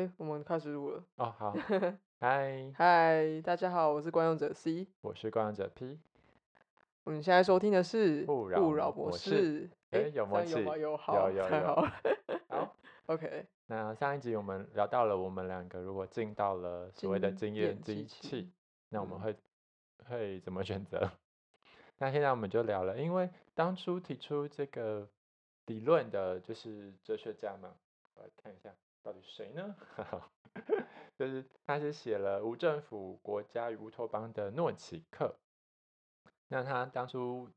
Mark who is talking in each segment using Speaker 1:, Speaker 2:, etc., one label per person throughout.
Speaker 1: 哎，我们开始录了。
Speaker 2: 哦，好，嗨，
Speaker 1: 嗨，大家好，我是观用者 C，
Speaker 2: 我是观用者 P。
Speaker 1: 我们现在收听的是
Speaker 2: 勿扰模式。
Speaker 1: 哎，
Speaker 2: 有默契，
Speaker 1: 有
Speaker 2: 有
Speaker 1: 好，
Speaker 2: 有
Speaker 1: 好。
Speaker 2: 好，
Speaker 1: OK。
Speaker 2: 那上一集我们聊到了，我们两个如果进到了所谓的经验机器，那我们会会怎么选择？那现在我们就聊了，因为当初提出这个理论的就是哲学家嘛，我来看一下。到底谁呢？就是他是写了《无政府国家与乌托邦》的诺奇克。那他当初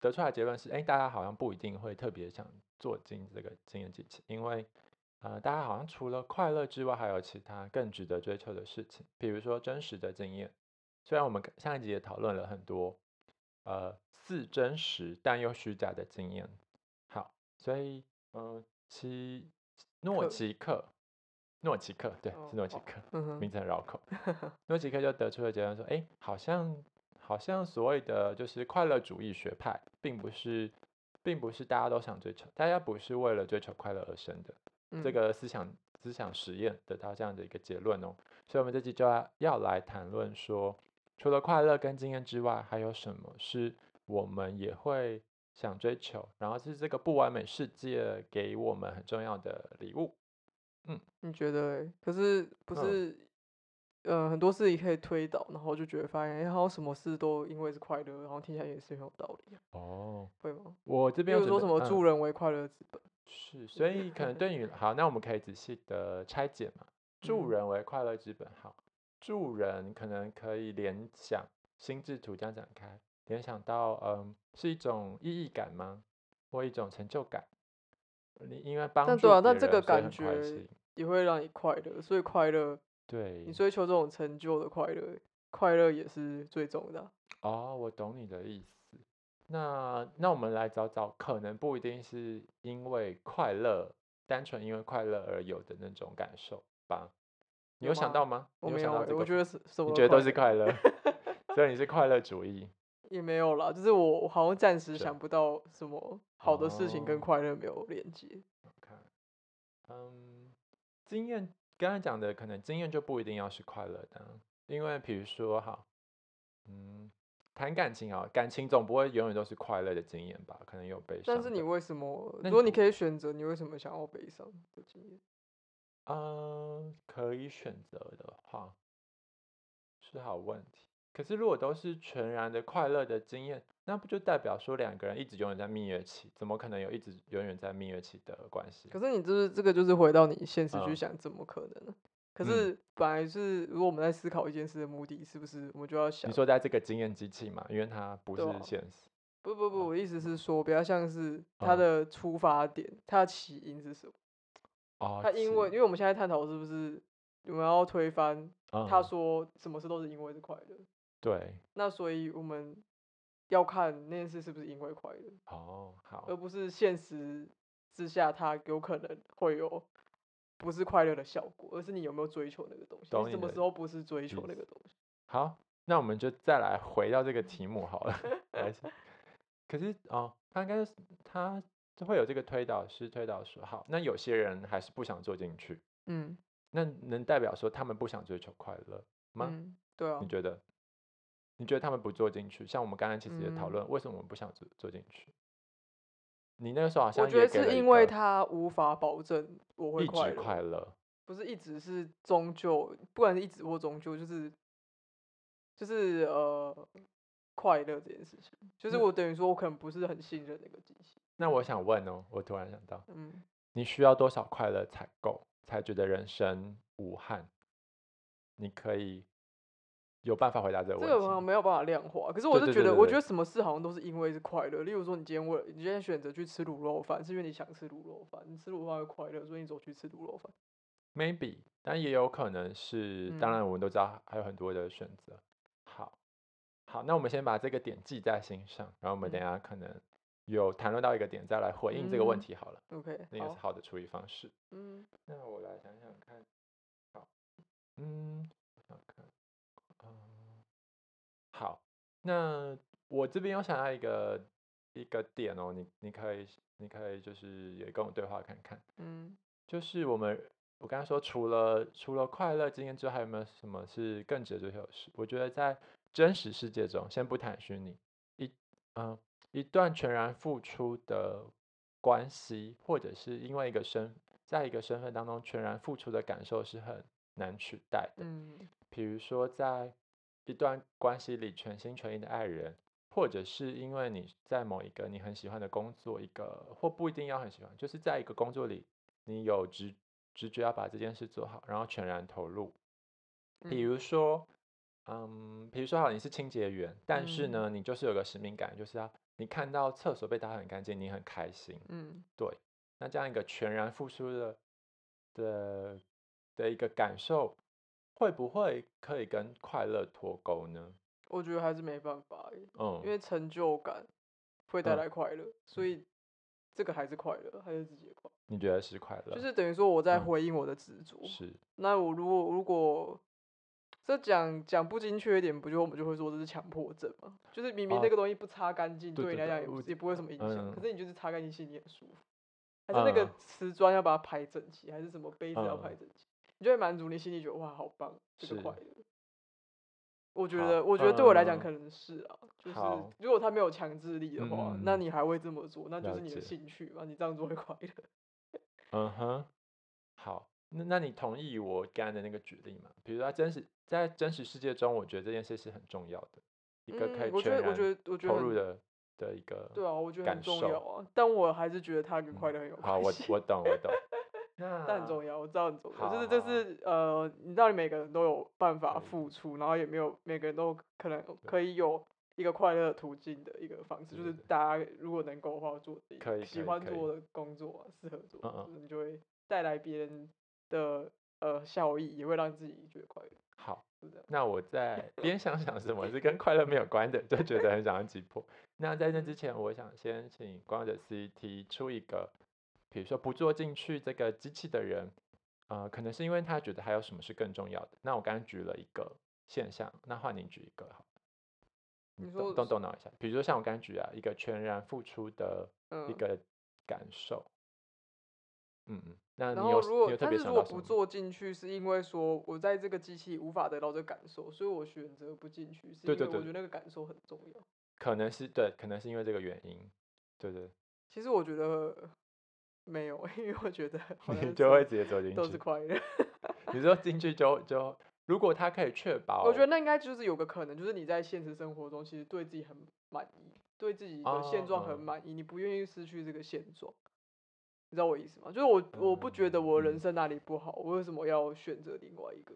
Speaker 2: 得出来结论是：哎，大家好像不一定会特别想做进这个经验机器，因为呃，大家好像除了快乐之外，还有其他更值得追求的事情，比如说真实的经验。虽然我们上一集也讨论了很多呃似真实但又虚假的经验。好，所以嗯，其。诺奇克，诺奇克，对，是诺奇克，名字很绕口。诺奇克就得出了结论说，哎，好像好像所谓的就是快乐主义学派，并不是，并不是大家都想追求，大家不是为了追求快乐而生的。这个思想思想实验得到这样的一个结论哦。所以，我们这期就要要来谈论说，除了快乐跟经验之外，还有什么是我们也会。想追求，然后是这个不完美世界给我们很重要的礼物。
Speaker 1: 嗯，你觉得？可是不是？呃，很多事情可以推导，然后就觉得发现，哎，好像什么事都因为是快乐，然后听起来也是很有道理。
Speaker 2: 哦，
Speaker 1: 会吗？
Speaker 2: 我这边有
Speaker 1: 说什么助人为快乐之本？
Speaker 2: 是，所以可能对你好，那我们可以仔细的拆解嘛。助人为快乐之本，好，助人可能可以联想心智图这样展开。联想到，嗯，是一种意义感吗？或一种成就感？你因为帮助
Speaker 1: 对啊，但这个感觉也会让你快乐，所以快乐，
Speaker 2: 对，
Speaker 1: 你追求这种成就的快乐，快乐也是最重的。
Speaker 2: 哦，我懂你的意思。那那我们来找找，可能不一定是因为快乐，单纯因为快乐而有的那种感受吧？你有想到吗？
Speaker 1: 我没
Speaker 2: 有，
Speaker 1: 我觉得是，
Speaker 2: 你觉得都是快乐，所以你是快乐主义。
Speaker 1: 也没有啦，就是我我好像暂时想不到什么好的事情跟快乐没有连接。
Speaker 2: 看，嗯，经验刚才讲的可能经验就不一定要是快乐的，因为比如说哈，嗯，谈感情啊，感情总不会永远都是快乐的经验吧？可能有悲伤。
Speaker 1: 但是你为什么？如果你可以选择，你为什么想要悲伤的经验？
Speaker 2: 嗯，可以选择的话，是好问题。可是，如果都是全然的快乐的经验，那不就代表说两个人一直永远在蜜月期？怎么可能有一直永远在蜜月期的关系？
Speaker 1: 可是，你就是这个，就是回到你现实去想，怎么可能呢？可是，本来是如果我们在思考一件事的目的，是不是我们就要想？
Speaker 2: 你说在这个经验机器嘛？因为它不是现实。
Speaker 1: 不不不，我意思是说，比较像是它的出发点，它的起因是什么？
Speaker 2: 哦，
Speaker 1: 它因为，因为我们现在探讨是不是我们要推翻他说什么事都是因为是快乐。
Speaker 2: 对，
Speaker 1: 那所以我们要看那件事是不是因为快乐
Speaker 2: 哦，好，
Speaker 1: 而不是现实之下它有可能会有不是快乐的效果，而是你有没有追求那个东西？你什么时候不是追求那个东西？
Speaker 2: 好，那我们就再来回到这个题目好了。可是哦，他应该是他就会有这个推导师推导说，好，那有些人还是不想做进去，
Speaker 1: 嗯，
Speaker 2: 那能代表说他们不想追求快乐吗？
Speaker 1: 对啊，
Speaker 2: 你觉得？你觉得他们不做进去？像我们刚刚其实也讨论，为什么我们不想做做进去？你那个时候好像
Speaker 1: 我觉得是因为他无法保证我会
Speaker 2: 快乐，
Speaker 1: 不是一直是终究，不管是一直或终究，就是就是呃快乐这件事情，就是我等于说我可能不是很信任那个机器。
Speaker 2: 那我想问哦，我突然想到，
Speaker 1: 嗯，
Speaker 2: 你需要多少快乐才够，才觉得人生无憾？你可以。有办法回答这个问题？
Speaker 1: 这个没有办法量化。可是我就觉得，我觉得什么事好像都是因为是快乐。例如说，你今天为你今天选择去吃卤肉饭，是因为你想吃卤肉饭，你吃卤肉饭会快乐，所以你走去吃卤肉饭。
Speaker 2: Maybe，但也有可能是，当然我们都知道还有很多的选择。好，好，那我们先把这个点记在心上，然后我们等下可能有谈论到一个点，再来回应这个问题好了。
Speaker 1: OK，
Speaker 2: 那个是好的处理方式。
Speaker 1: 嗯，
Speaker 2: 那我来想想看。好，嗯，我想看。好，那我这边有想要一个一个点哦，你你可以你可以就是也跟我对话看看，
Speaker 1: 嗯，
Speaker 2: 就是我们我刚才说除了除了快乐经验之外，还有没有什么是更值得追求的事？我觉得在真实世界中，先不谈虚拟，一嗯一段全然付出的关系，或者是因为一个身在一个身份当中全然付出的感受是很难取代的。
Speaker 1: 嗯，
Speaker 2: 比如说在一段关系里全心全意的爱人，或者是因为你在某一个你很喜欢的工作，一个或不一定要很喜欢，就是在一个工作里，你有直直觉要把这件事做好，然后全然投入。比如说，嗯，比如说好，你是清洁员，但是呢，你就是有个使命感，就是要你看到厕所被打很干净，你很开心。
Speaker 1: 嗯，
Speaker 2: 对。那这样一个全然付出的的的一个感受，会不会可以跟快乐脱钩呢？
Speaker 1: 我觉得还是没办法嗯，因为成就感会带来快乐，所以这个还是快乐，还是自己的快。
Speaker 2: 你觉得是快乐？
Speaker 1: 就是等于说我在回应我的执着。
Speaker 2: 是。
Speaker 1: 那我如果如果这讲讲不精确一点，不就我们就会说这是强迫症吗？就是明明那个东西不擦干净，对你来讲也也不会什么影响，可是你就是擦干净心里很舒服。还是那个瓷砖要把它排整齐，还是什么杯子要排整齐，你就会满足你心里觉得哇好棒，这个快乐。我觉得我觉得对我来讲可能是啊，就是如果他没有强制力的话，那你还会这么做，那就是你的兴趣嘛，你这样做会快乐。
Speaker 2: 嗯哼，好，那那你同意我刚才的那个举例吗？比如说真实在真实世界中，我觉得这件事是很重要的，一个可以全然投入的。的一个
Speaker 1: 对啊，我觉得很重要啊，但我还是觉得它跟快乐很有关
Speaker 2: 系。好，我我懂我懂，
Speaker 1: 但很重要，我知道很重要。就是就是呃，你知道你每个人都有办法付出，然后也没有每个人都可能可以有一个快乐途径的一个方式，就是大家如果能够的话做自己喜欢做的工作，适合做，你就会带来别人的呃效益，也会让自己觉得快乐。
Speaker 2: 好，那我在 边想想什么是跟快乐没有关的，就觉得很想要击破。那在这之前，我想先请光者 C 提出一个，比如说不做进去这个机器的人，呃，可能是因为他觉得还有什么是更重要的。那我刚刚举了一个现象，那换您举一个好。
Speaker 1: 你说
Speaker 2: 动动脑一下，比如说像我刚刚举啊，一个全然付出的一个感受。嗯嗯。那
Speaker 1: 然后如果但是如果不做进去，是因为说我在这个机器无法得到这个感受，所以我选择不进去，是因为我觉得那个感受很重要。
Speaker 2: 可能是对，可能是因为这个原因，对对。
Speaker 1: 其实我觉得没有，因为我觉得
Speaker 2: 你就会直接走进去，
Speaker 1: 都是快乐。
Speaker 2: 你说进去就就，如果他可以确保，
Speaker 1: 我觉得那应该就是有个可能，就是你在现实生活中其实对自己很满意，对自己的现状很满意，你不愿意失去这个现状。你知道我意思吗？就是我我不觉得我人生哪里不好，我为什么要选择另外一个？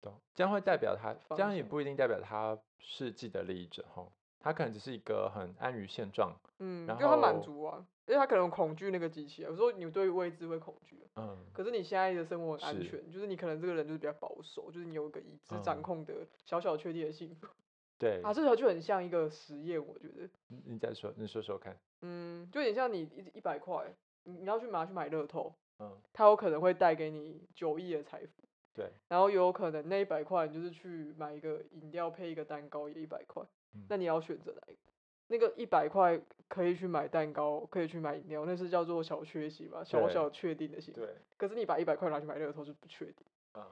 Speaker 2: 懂，这样会代表他，这样也不一定代表他是既得利益者哈。他可能只是一个很安于现状，
Speaker 1: 嗯，然后他满足啊，因为他可能恐惧那个机器啊。有时候你对未知会恐惧，嗯，可是你现在的生活很安全，就是你可能这个人就是比较保守，就是你有一个已知掌控的小小确定的幸福。
Speaker 2: 对
Speaker 1: 啊，这条就很像一个实验，我觉得。
Speaker 2: 你再说，你说说看。
Speaker 1: 嗯，就有点像你一一百块，你你要去拿去买乐透，嗯，它有可能会带给你九亿的财富。
Speaker 2: 对。
Speaker 1: 然后有可能那一百块，你就是去买一个饮料配一个蛋糕，也一百块。那你要选择哪一个？那个一百块可以去买蛋糕，可以去买饮料，那是叫做小确幸嘛，小小确定的幸福。
Speaker 2: 对。
Speaker 1: 可是你把一百块拿去买乐透是不确定。
Speaker 2: 嗯。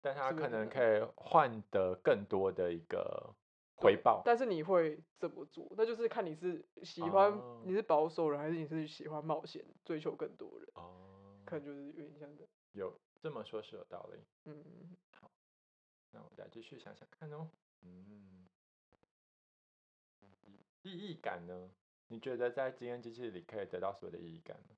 Speaker 2: 但他可能可以换得更多的一个回报。
Speaker 1: 但是你会怎么做？那就是看你是喜欢你是保守人，还是你是喜欢冒险、追求更多人。哦。可能就是有点像的。
Speaker 2: 有这么说，是有道理。嗯。好。那我再继续想想看哦。嗯。意义感呢？你觉得在经验机器里可以得到所有的意义感吗？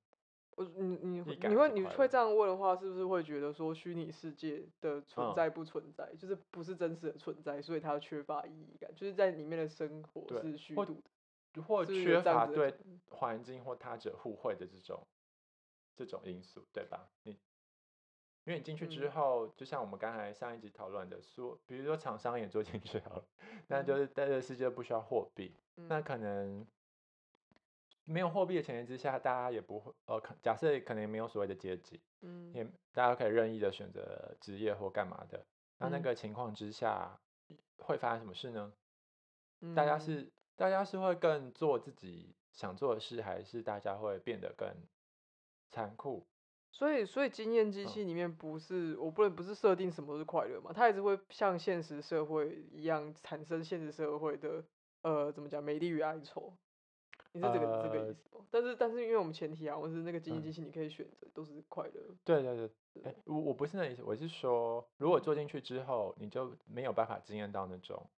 Speaker 1: 我你你你会你会这样问的话，是不是会觉得说虚拟世界的存在不存在，就是不是真实的存在，所以它缺乏意义感，就是在里面的生活是虚度
Speaker 2: 的，或缺乏对环境或他者互惠的这种这种因素，对吧？你因为你进去之后，就像我们刚才上一集讨论的，说比如说厂商也做进去好了，那就是在这个世界不需要货币。那可能没有货币的前提之下，大家也不会呃，假设可能也没有所谓的阶级，嗯，也大家可以任意的选择职业或干嘛的。那那个情况之下会发生什么事呢？大家是大家是会更做自己想做的事，还是大家会变得更残酷、
Speaker 1: 所以，所以经验机器里面不是我不能不是设定什么都是快乐嘛？它还是会像现实社会一样产生现实社会的呃怎么讲美丽与哀愁？你是这个这个意思吗？但是但是因为我们前提啊，我是那个经济机器，你可以选择都是快乐。
Speaker 2: 对对对，哎，我我不是那意思，我是说，如果做进去之后，你就没有办法经验到那种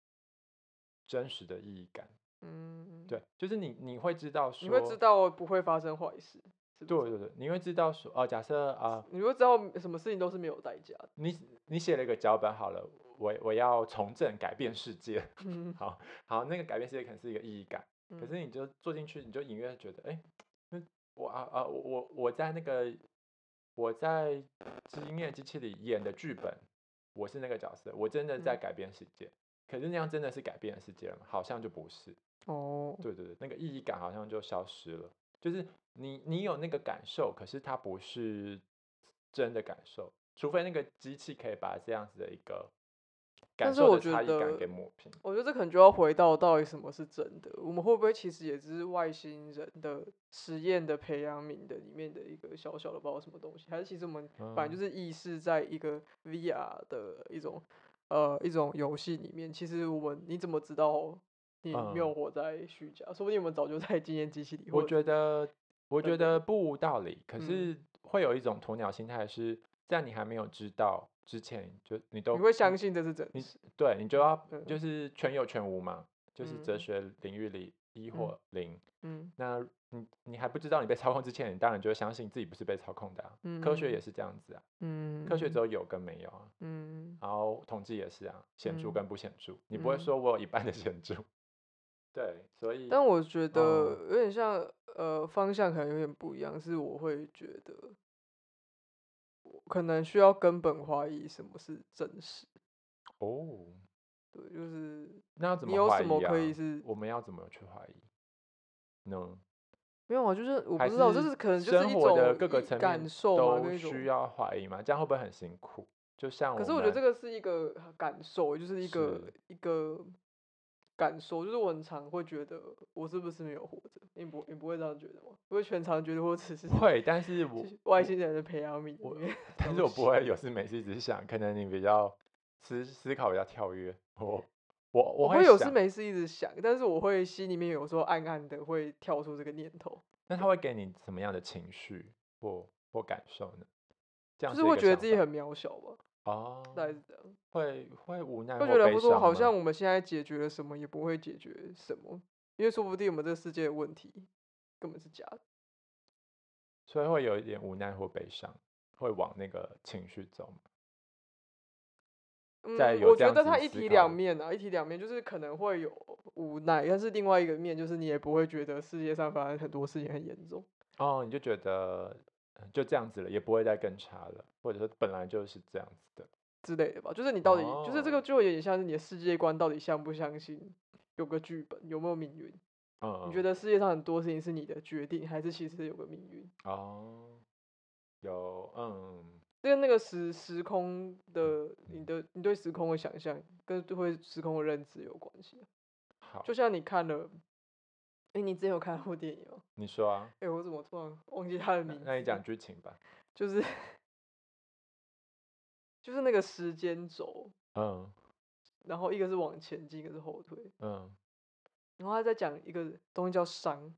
Speaker 2: 真实的意义感。嗯，对，就是你你会知道，
Speaker 1: 你会知道不会发生坏事。
Speaker 2: 对对对，你会知道说，哦，假设啊，
Speaker 1: 你会知道什么事情都是没有代价的。
Speaker 2: 你你写了一个脚本好了，我我要从政改变世界，好好，那个改变世界可能是一个意义感，可是你就坐进去，你就隐约觉得，哎，我啊啊，我我在那个我在经验机器里演的剧本，我是那个角色，我真的在改变世界，可是那样真的是改变世界了吗？好像就不是。哦，对对对，那个意义感好像就消失了。就是你你有那个感受，可是它不是真的感受，除非那个机器可以把这样子的一个感受的差异感给抹平。
Speaker 1: 我觉得这可能就要回到到底什么是真的，我们会不会其实也只是外星人的实验的培养皿的里面的一个小小的不知道什么东西，还是其实我们反正就是意识在一个 VR 的一种呃一种游戏里面。其实我们你怎么知道？你没有活在虚假，说不定我们早就在经验机器里。
Speaker 2: 我觉得，我觉得不无道理。可是会有一种鸵鸟心态，是在你还没有知道之前，就你都
Speaker 1: 你会相信这是真
Speaker 2: 实。对，你就要就是全有全无嘛，就是哲学领域里一或零。嗯，那你你还不知道你被操控之前，你当然就会相信自己不是被操控的啊。嗯，科学也是这样子啊。嗯，科学只有有跟没有啊。嗯，然后统计也是啊，显著跟不显著，你不会说我有一半的显著。对，所以，
Speaker 1: 但我觉得有点像，呃，方向可能有点不一样。是我会觉得，可能需要根本怀疑什么是真实。哦，对，就是
Speaker 2: 那要怎么？
Speaker 1: 你有什么可以是？
Speaker 2: 我们要怎么去怀疑？No，
Speaker 1: 没有啊，就是我不知道，就是可能就是一种感受
Speaker 2: 都需要怀疑嘛？这样会不会很辛苦？就像，
Speaker 1: 可是我觉得这个是一个感受，就是一个一个。感受就是我很常会觉得我是不是没有活着？你不你不会这样觉得吗？不会全常觉得我只是
Speaker 2: 会，但是 我
Speaker 1: 外星人的培养皿。
Speaker 2: 我，但是我不会有事没事只是想，可能你比较思思考比较跳跃。我我
Speaker 1: 我会有事没事一直想，但是我会心里面有时候暗暗的会跳出这个念头。
Speaker 2: 那他会给你什么样的情绪或或感受呢？这样
Speaker 1: 就是会觉得自己很渺小吧。哦，大概是这样，
Speaker 2: 会会无奈，
Speaker 1: 会觉得不说，好像我们现在解决了什么，也不会解决什么，因为说不定我们这个世界的问题根本是假的，
Speaker 2: 所以会有一点无奈或悲伤，会往那个情绪走
Speaker 1: 嗯，我觉得它一体两面啊，一体两面，就是可能会有无奈，但是另外一个面就是你也不会觉得世界上发生很多事情很严重。
Speaker 2: 哦，你就觉得。就这样子了，也不会再更差了，或者说本来就是这样子的
Speaker 1: 之类的吧。就是你到底，就是这个就有点像是你的世界观到底相不相信有个剧本，有没有命运？嗯，你觉得世界上很多事情是你的决定，还是其实有个命运？
Speaker 2: 哦，有，嗯，
Speaker 1: 跟那个时时空的你的你对时空的想象，跟对时空的认知有关系。
Speaker 2: 好，
Speaker 1: 就像你看了。哎，你之前有看过电影吗？
Speaker 2: 你说啊。
Speaker 1: 哎，我怎么突然忘记他的名字？
Speaker 2: 那你讲剧情吧。
Speaker 1: 就是，就是那个时间轴。嗯。然后一个是往前进，一个是后退。嗯。然后他在讲一个东西叫伤。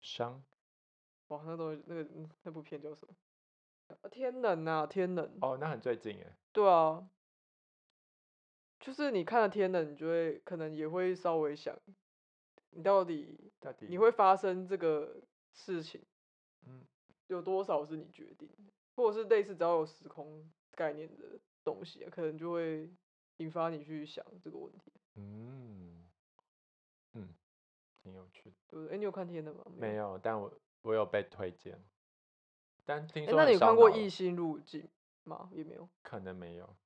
Speaker 2: 伤。
Speaker 1: 哇，那东西那个那部片叫什么？天冷啊，天冷。
Speaker 2: 哦，那很最近哎。
Speaker 1: 对啊。就是你看了天冷，你就会可能也会稍微想。你到底，你会发生这个事情，嗯，有多少是你决定的，或者是类似只要有时空概念的东西，可能就会引发你去想这个问题。
Speaker 2: 嗯，嗯，挺有趣的。
Speaker 1: 对，哎，你有看天的吗？
Speaker 2: 没有，但我我有被推荐，但听说。
Speaker 1: 那你看过《异星入境》吗？也没有。
Speaker 2: 可能没有。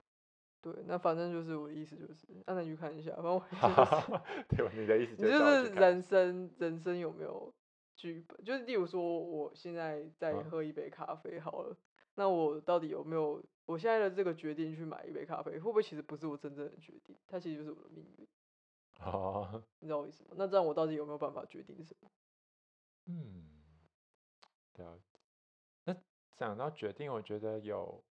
Speaker 1: 对，那反正就是我的意思，就是让你去看一下。反正我
Speaker 2: 对，你的意思
Speaker 1: 就
Speaker 2: 是
Speaker 1: 人生，人生有没有剧本？就是例如说，我现在在喝一杯咖啡，好了，那我到底有没有我现在的这个决定去买一杯咖啡？会不会其实不是我真正的决定？它其实就是我的命运。哦，你知道我意思吗？那这样我到底有没有办法决定什么？
Speaker 2: 嗯，了解。那讲到决定，我觉得有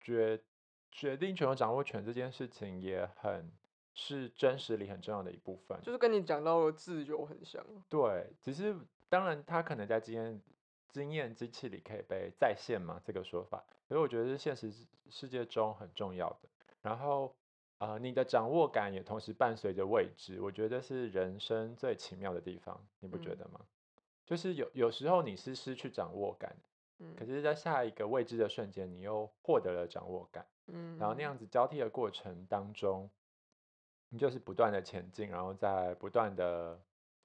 Speaker 2: 决决定权和掌握权这件事情也很是真实里很重要的一部分，
Speaker 1: 就是跟你讲到的自由很像。
Speaker 2: 对，只是当然他可能在经验经验机器里可以被再现嘛，这个说法，所以我觉得是现实世界中很重要的。然后啊，你的掌握感也同时伴随着未知，我觉得是人生最奇妙的地方，你不觉得吗？就是有有时候你是失去掌握感。可是，在下一个未知的瞬间，你又获得了掌握感。嗯，然后那样子交替的过程当中，你就是不断的前进，然后在不断的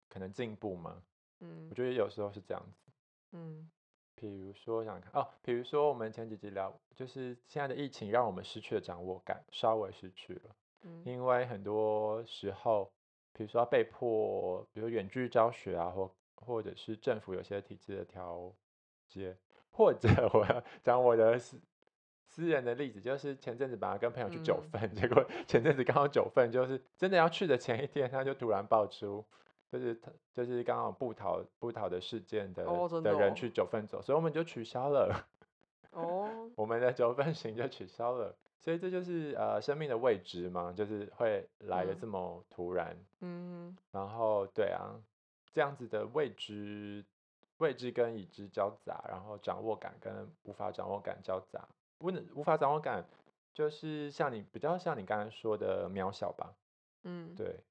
Speaker 2: 可能进步嘛。嗯，我觉得有时候是这样子。嗯，比如说想看哦，比如说我们前几集聊，就是现在的疫情让我们失去了掌握感，稍微失去了。嗯，因为很多时候，比如说被迫，比如远距教学啊，或或者是政府有些体制的调节。或者 我要讲我的私私人的例子，就是前阵子本来跟朋友去九份，结果前阵子刚好九份就是真的要去的前一天，他就突然爆出，就是他就是刚好不逃不逃的事件的的人去九份走，所以我们就取消了。哦，我们的九份行就取消了，所以这就是呃生命的未知嘛，就是会来的这么突然。嗯，然后对啊，这样子的未知。未知跟已知交杂，然后掌握感跟无法掌握感交杂，不能无法掌握感，就是像你比较像你刚才说的渺小吧，嗯，对，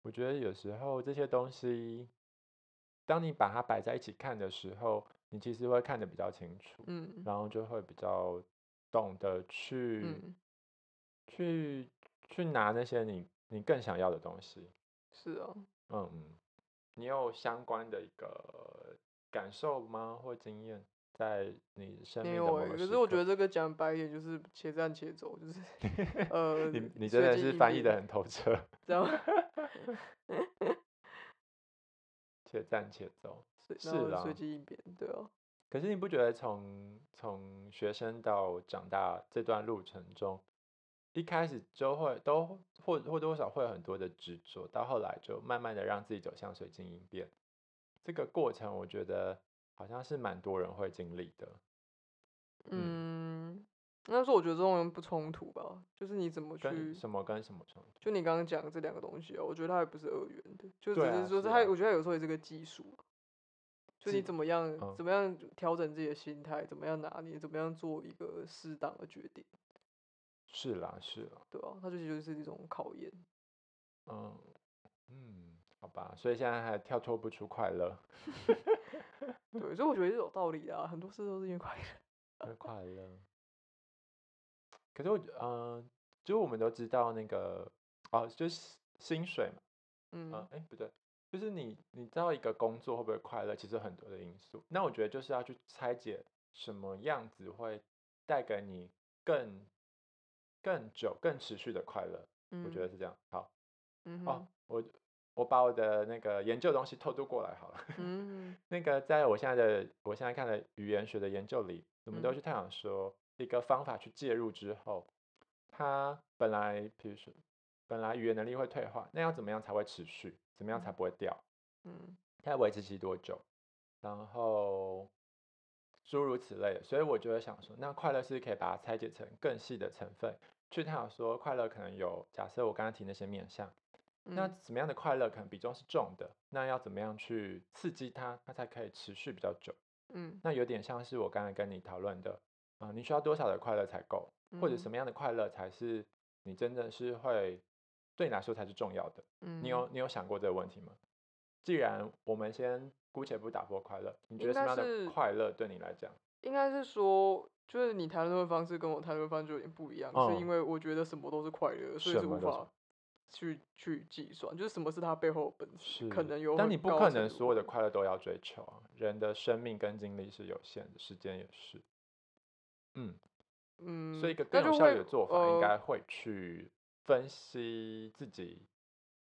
Speaker 2: 我觉得有时候这些东西，当你把它摆在一起看的时候，你其实会看得比较清楚，嗯，然后就会比较懂得去去去拿那些你你更想要的东西，
Speaker 1: 是哦，
Speaker 2: 嗯嗯，你有相关的一个。感受吗？或经验在你生命的某个
Speaker 1: 可是我觉得这个讲白一点就是且战且走，就是 呃，
Speaker 2: 你你真的是翻译的很透彻，
Speaker 1: 知道吗？
Speaker 2: 且战且走，是啊，
Speaker 1: 随机应变，对哦。
Speaker 2: 可是你不觉得从从学生到长大这段路程中，一开始就会都或或多或少会有很多的执着，到后来就慢慢的让自己走向随机应变。这个过程，我觉得好像是蛮多人会经历的。
Speaker 1: 嗯，那说我觉得这种人不冲突吧，就是你怎么去
Speaker 2: 什么跟什么冲突？
Speaker 1: 就你刚刚讲的这两个东西啊，我觉得它也不是二元的，就只是说它，我觉得有时候也是个技术，就你怎么样怎么样调整自己的心态，怎么样拿捏，怎么样做一个适当的决定。
Speaker 2: 是啦，是啦，
Speaker 1: 对啊，它就就是一种考验。
Speaker 2: 嗯嗯。好吧，所以现在还跳脱不出快乐。
Speaker 1: 对，所以我觉得是有道理的，很多事都是因为快
Speaker 2: 乐。快乐。可是我，嗯，就我们都知道那个，哦，就是薪水嘛。嗯。哎，不对，就是你，你知道一个工作会不会快乐，其实很多的因素。那我觉得就是要去拆解什么样子会带给你更、更久、更持续的快乐。嗯。我觉得是这样。好。嗯。哦，我。我把我的那个研究东西偷渡过来好了。嗯，那个在我现在的我现在看的语言学的研究里，我们都去探讨说，一个方法去介入之后，它本来比如说本来语言能力会退化，那要怎么样才会持续？怎么样才不会掉？嗯，它要维持期多久？然后诸如此类的。所以我就会想说，那快乐是可以把它拆解成更细的成分，去探讨说，快乐可能有假设我刚刚提那些面向。那什么样的快乐可能比重是重的？那要怎么样去刺激它，它才可以持续比较久？嗯，那有点像是我刚才跟你讨论的，啊，你需要多少的快乐才够，或者什么样的快乐才是你真的是会对你来说才是重要的？嗯，你有你有想过这个问题吗？既然我们先姑且不打破快乐，你觉得什么样的快乐对你来讲？
Speaker 1: 应该是说，就是你谈论的方式跟我谈论方式有点不一样，是因为我觉得什么都是快乐，所以是无法。去去计算，就是什么是它背后的本质，可能有。
Speaker 2: 但你不可能所有的快乐都要追求啊！人的生命跟精力是有限的，时间也是。嗯嗯，所以一个更有效率的做法，应该会去分析自己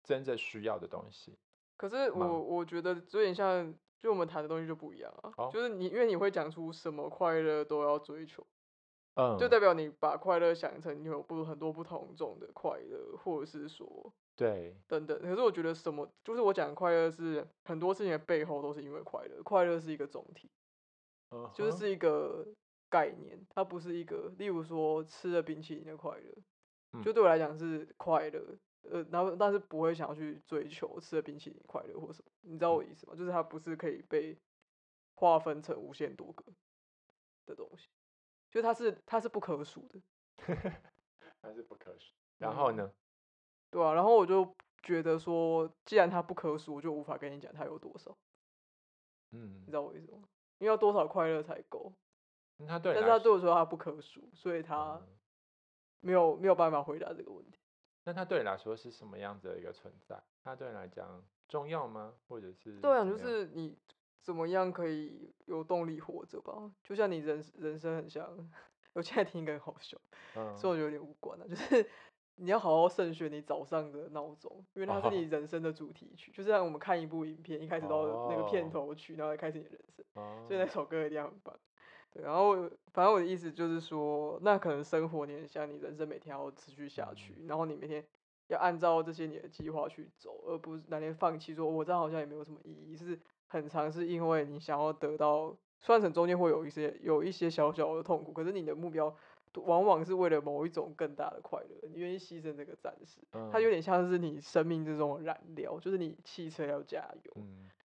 Speaker 2: 真正需要的东西。
Speaker 1: 可是我我觉得有点像，就我们谈的东西就不一样啊。就是你，因为你会讲出什么快乐都要追求。就代表你把快乐想成你有不很多不同种的快乐，或者是说
Speaker 2: 对。
Speaker 1: 等等。可是我觉得什么，就是我讲快乐是很多事情的背后都是因为快乐，快乐是一个总体，就是是一个概念，它不是一个，例如说吃了冰淇淋的快乐，就对我来讲是快乐，呃，然后但是不会想要去追求吃了冰淇淋快乐或什么，你知道我意思吗？就是它不是可以被划分成无限多个的东西，就它是它是不可数的，
Speaker 2: 它是不可数。然后呢？
Speaker 1: 对啊，然后我就觉得说，既然它不可数，我就无法跟你讲它有多少。嗯，你知道我意思吗？因为要多少快乐才够？
Speaker 2: 他对，
Speaker 1: 但是他对我说他不可数，所以他没有没有办法回答这个问题。
Speaker 2: 那他对你来说是什么样子的一个存在？他对你来讲重要吗？或者是？
Speaker 1: 对啊，就是你怎么样可以有动力活着吧？就像你人人生很像，我现在听一个好笑，所以我有点无关了，就是。你要好好慎选你早上的闹钟，因为它是你人生的主题曲，就是让我们看一部影片，一开始到那个片头曲，然后开始你的人生，所以那首歌一定要很棒。对，然后反正我的意思就是说，那可能生活你很像，你人生每天要持续下去，然后你每天要按照这些你的计划去走，而不是哪天放弃，说我这样好像也没有什么意义，是很长，是因为你想要得到，虽然中间会有一些有一些小小的痛苦，可是你的目标。往往是为了某一种更大的快乐，你愿意牺牲这个暂时，它有点像是你生命之中的燃料，就是你汽车要加油。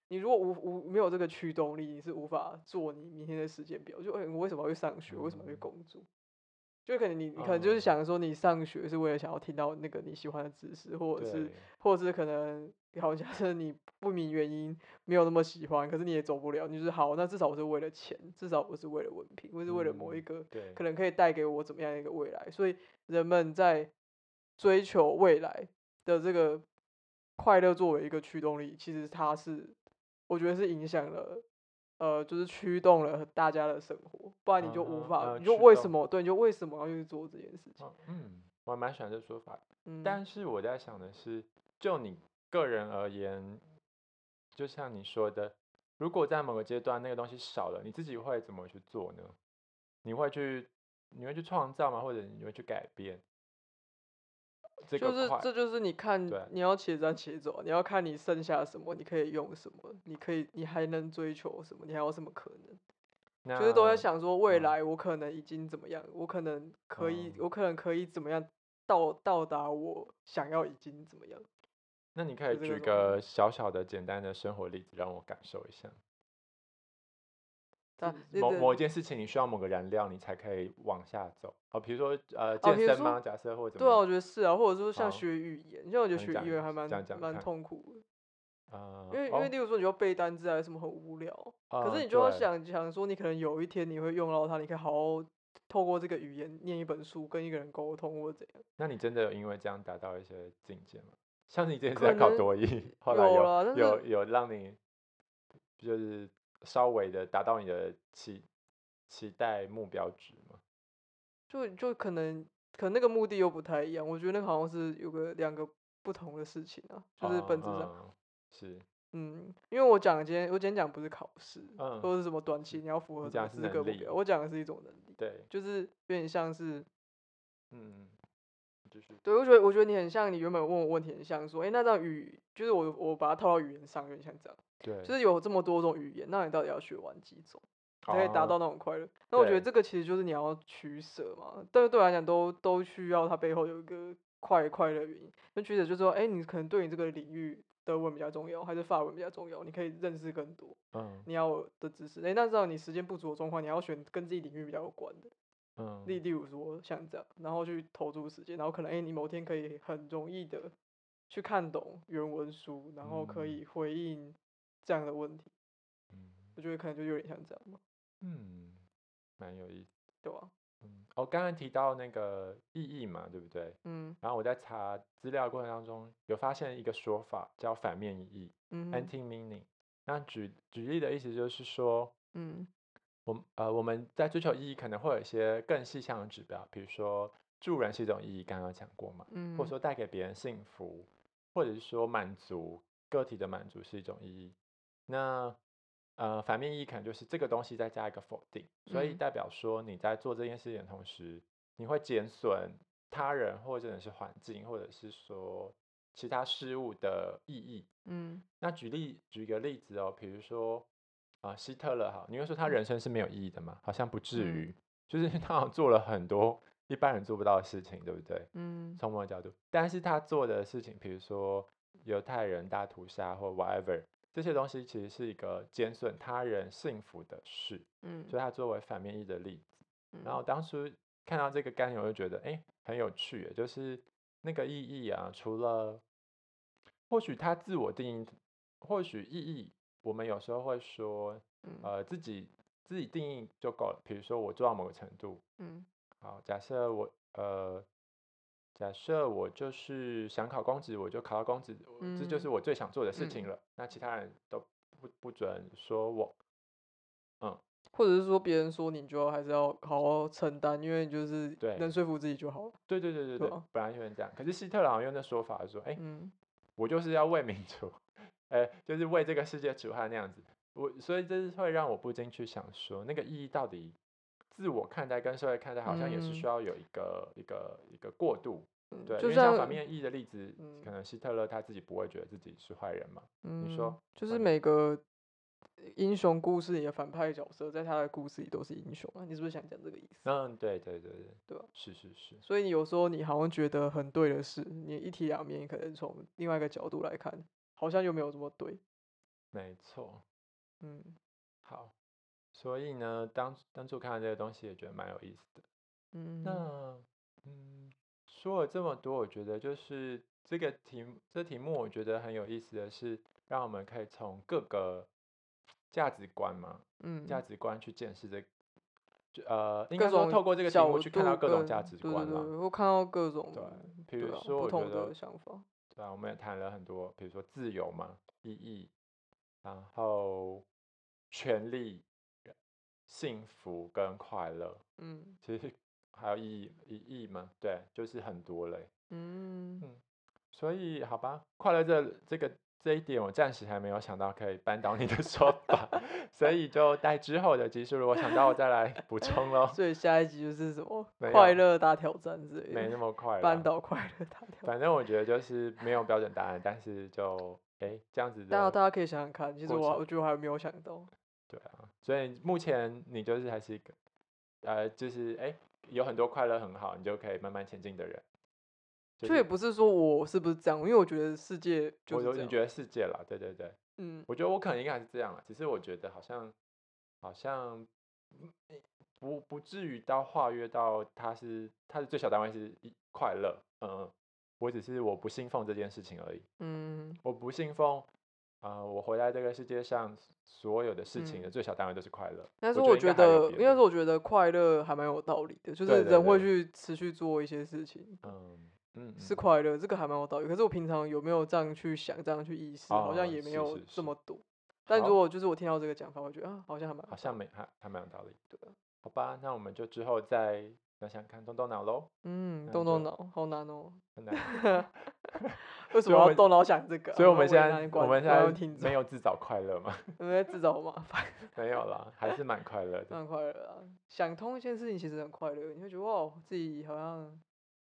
Speaker 1: 你如果无无没有这个驱动力，你是无法做你明天的时间表。就我为什么要去上学？为什么要去工作？就可能你你可能就是想说，你上学是为了想要听到那个你喜欢的知识，或者是或者是可能，好像是你不明原因没有那么喜欢，可是你也走不了，你就是好，那至少我是为了钱，至少我是为了文凭，我是为了某一个可能可以带给我怎么样一个未来。所以人们在追求未来的这个快乐作为一个驱动力，其实它是我觉得是影响了。呃，就是驱动了大家的生活，不然你就无法，你就为什么？对，你就为什么要去做这件事情？
Speaker 2: 嗯，我蛮喜欢这说法。嗯，但是我在想的是，就你个人而言，就像你说的，如果在某个阶段那个东西少了，你自己会怎么去做呢？你会去，你会去创造吗？或者你会去改变？
Speaker 1: 就是这就是你看你要且战且走，你要看你剩下什么，你可以用什么，你可以你还能追求什么，你还有什么可能？就是都在想说未来我可能已经怎么样，我可能可以，我可能可以怎么样到到达我想要已经怎么样？
Speaker 2: 那你可以举个小小的简单的生活例子让我感受一下。某某一件事情，你需要某个燃料，你才可以往下走。哦，比如说呃健身吗？假设或者
Speaker 1: 对啊，我觉得是啊，或者说像学语言，因为我觉得学语言还蛮蛮痛苦的。啊，因为因为例如说你要背单词还是什么很无聊，可是你就要想想说，你可能有一天你会用到它，你可以好好透过这个语言念一本书，跟一个人沟通或者怎样。
Speaker 2: 那你真的有因为这样达到一些境界吗？像你之前在考多艺，后来有有有让你就是。稍微的达到你的期期待目标值吗？
Speaker 1: 就就可能可能那个目的又不太一样。我觉得那个好像是有个两个不同的事情啊，就是本质上
Speaker 2: 是
Speaker 1: 嗯，因为我讲今天我今天讲不是考试，嗯或者是什么短期你要符合资格目标，我讲的是一种能力，
Speaker 2: 对，
Speaker 1: 就是有点像是
Speaker 2: 嗯，就是
Speaker 1: 对我觉得我觉得你很像你原本问我问题很像说，哎，那张语就是我我把它套到语言上，有点像这样。
Speaker 2: 对，
Speaker 1: 就是有这么多种语言，那你到底要学完几种，才可以达到那种快乐？那我觉得这个其实就是你要取舍嘛。但是对我来讲，都都需要它背后有一个快快乐原因。那取舍就是说，哎，你可能对你这个领域德文比较重要，还是法文比较重要？你可以认识更多，嗯，你要的知识。哎，那知道你时间不足的状况，你要选跟自己领域比较有关的，嗯，例例如说像这样，然后去投注时间，然后可能哎，你某天可以很容易的去看懂原文书，然后可以回应。这样的问题，嗯，我觉得可能就有点像这样吧，
Speaker 2: 嗯，蛮有意思，
Speaker 1: 对吧？
Speaker 2: 嗯，我刚刚提到那个意义嘛，对不对？嗯，然后我在查资料过程当中有发现一个说法叫反面意义，嗯，anti meaning。那举举例的意思就是说，嗯，我呃我们在追求意义可能会有一些更细项的指标，比如说助人是一种意义，刚刚讲过嘛，嗯，或者说带给别人幸福，或者是说满足个体的满足是一种意义。那呃，反面意义可能就是这个东西再加一个否定，所以代表说你在做这件事情的同时，你会减损他人或者是环境，或者是说其他事物的意义。嗯，那举例举一个例子哦，比如说啊，希特勒哈，你会说他人生是没有意义的吗？好像不至于。就是他好像做了很多一般人做不到的事情，对不对？
Speaker 1: 嗯，
Speaker 2: 从某个角度，但是他做的事情，比如说犹太人大屠杀或 whatever 这些东西，其实是一个减损他人幸福的事。
Speaker 1: 嗯，
Speaker 2: 所以它作为反面意的例子。然后当初看到这个概念，我就觉得哎很有趣，就是那个意义啊，除了或许他自我定义，或许意义，我们有时候会说，呃，自己自己定义就够了。比如说我做到某个程度，
Speaker 1: 嗯，
Speaker 2: 好，假设我呃，假设我就是想考公职，我就考到公职，这就是我最想做的事情了。那其他人都不不准说我，嗯。
Speaker 1: 或者是说别人说你就要还是要好好承担，因为就是
Speaker 2: 对
Speaker 1: 能说服自己就好了。
Speaker 2: 对对对对对，本来就是这样。可是希特朗用的说法说，哎，我就是要为民族，哎，就是为这个世界除害那样子。我所以这是会让我不禁去想说，那个意义到底自我看待跟社会看待，好像也是需要有一个一个一个过渡。对，就像反面意义的例子，可能希特勒他自己不会觉得自己是坏人嘛？你说，
Speaker 1: 就是每个。英雄故事里的反派角色，在他的故事里都是英雄啊！你是不是想讲这个意思？
Speaker 2: 嗯，对对对对，
Speaker 1: 对吧？
Speaker 2: 是是是。
Speaker 1: 所以你有时候你好像觉得很对的事，你一体两面，可能从另外一个角度来看，好像又没有这么对。
Speaker 2: 没错。
Speaker 1: 嗯，
Speaker 2: 好。所以呢，当当初看到这个东西，也觉得蛮有意思的。
Speaker 1: 嗯。
Speaker 2: 那嗯，说了这么多，我觉得就是这个题这题目，我觉得很有意思的是，让我们可以从各个。价值观嘛，
Speaker 1: 嗯，
Speaker 2: 价值观去见识这，呃，应该说透过这个题目去看到各种价值观
Speaker 1: 嘛，我看到各种
Speaker 2: 对，比如说
Speaker 1: 不同的想法，
Speaker 2: 对啊，我们也谈了很多，比如说自由嘛，意义，然后权利、幸福跟快乐，
Speaker 1: 嗯，
Speaker 2: 其实还有意义意义嘛，对，就是很多嘞，
Speaker 1: 嗯
Speaker 2: 嗯，所以好吧，快乐这这个。这一点我暂时还没有想到可以扳倒你的说法，所以就待之后的集数，如果想到我再来补充喽。
Speaker 1: 所以下一集就是什么快乐大挑战之类的，
Speaker 2: 没那么快。
Speaker 1: 扳倒快乐大挑战。
Speaker 2: 反正我觉得就是没有标准答案，但是就哎这样子。
Speaker 1: 大家大家可以想想看，其实我我觉得我还没有想到。
Speaker 2: 对啊，所以目前你就是还是一个呃，就是哎有很多快乐很好，你就可以慢慢前进的人。
Speaker 1: 却也不是说我是不是这样，因为我觉得世界就是
Speaker 2: 我你觉得。世界啦，对对对，
Speaker 1: 嗯，
Speaker 2: 我觉得我可能应该是这样了，只是我觉得好像好像不不至于到化约到它是它的最小单位是一快乐，嗯，我只是我不信奉这件事情而已，
Speaker 1: 嗯，
Speaker 2: 我不信奉啊，我活在这个世界上所有的事情的最小单位都是快乐，
Speaker 1: 但是我觉得应该是我觉得快乐还蛮有道理的，就是人会去持续做一些事情，
Speaker 2: 嗯。嗯，
Speaker 1: 是快乐，这个还蛮有道理。可是我平常有没有这样去想，这样去意识，好像也没有这么多。但如果就是我听到这个讲法，我觉得啊，好像还蛮
Speaker 2: 好像没还还蛮有道理。
Speaker 1: 对
Speaker 2: 好吧，那我们就之后再想想看，动动脑喽。
Speaker 1: 嗯，动动脑，好难哦。
Speaker 2: 很难。
Speaker 1: 为什么要动脑想这个？
Speaker 2: 所以我们现在我们现在没有自找快乐吗？
Speaker 1: 因为自找麻烦。
Speaker 2: 没有啦，还是蛮快乐的。
Speaker 1: 蛮快乐啊！想通一件事情其实很快乐，你会觉得哇，自己好像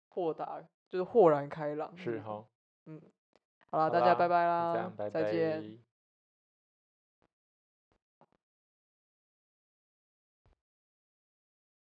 Speaker 1: 豁达。就是豁然开朗，
Speaker 2: 是哈，
Speaker 1: 嗯，好了，大家拜拜啦，
Speaker 2: 再
Speaker 1: 见。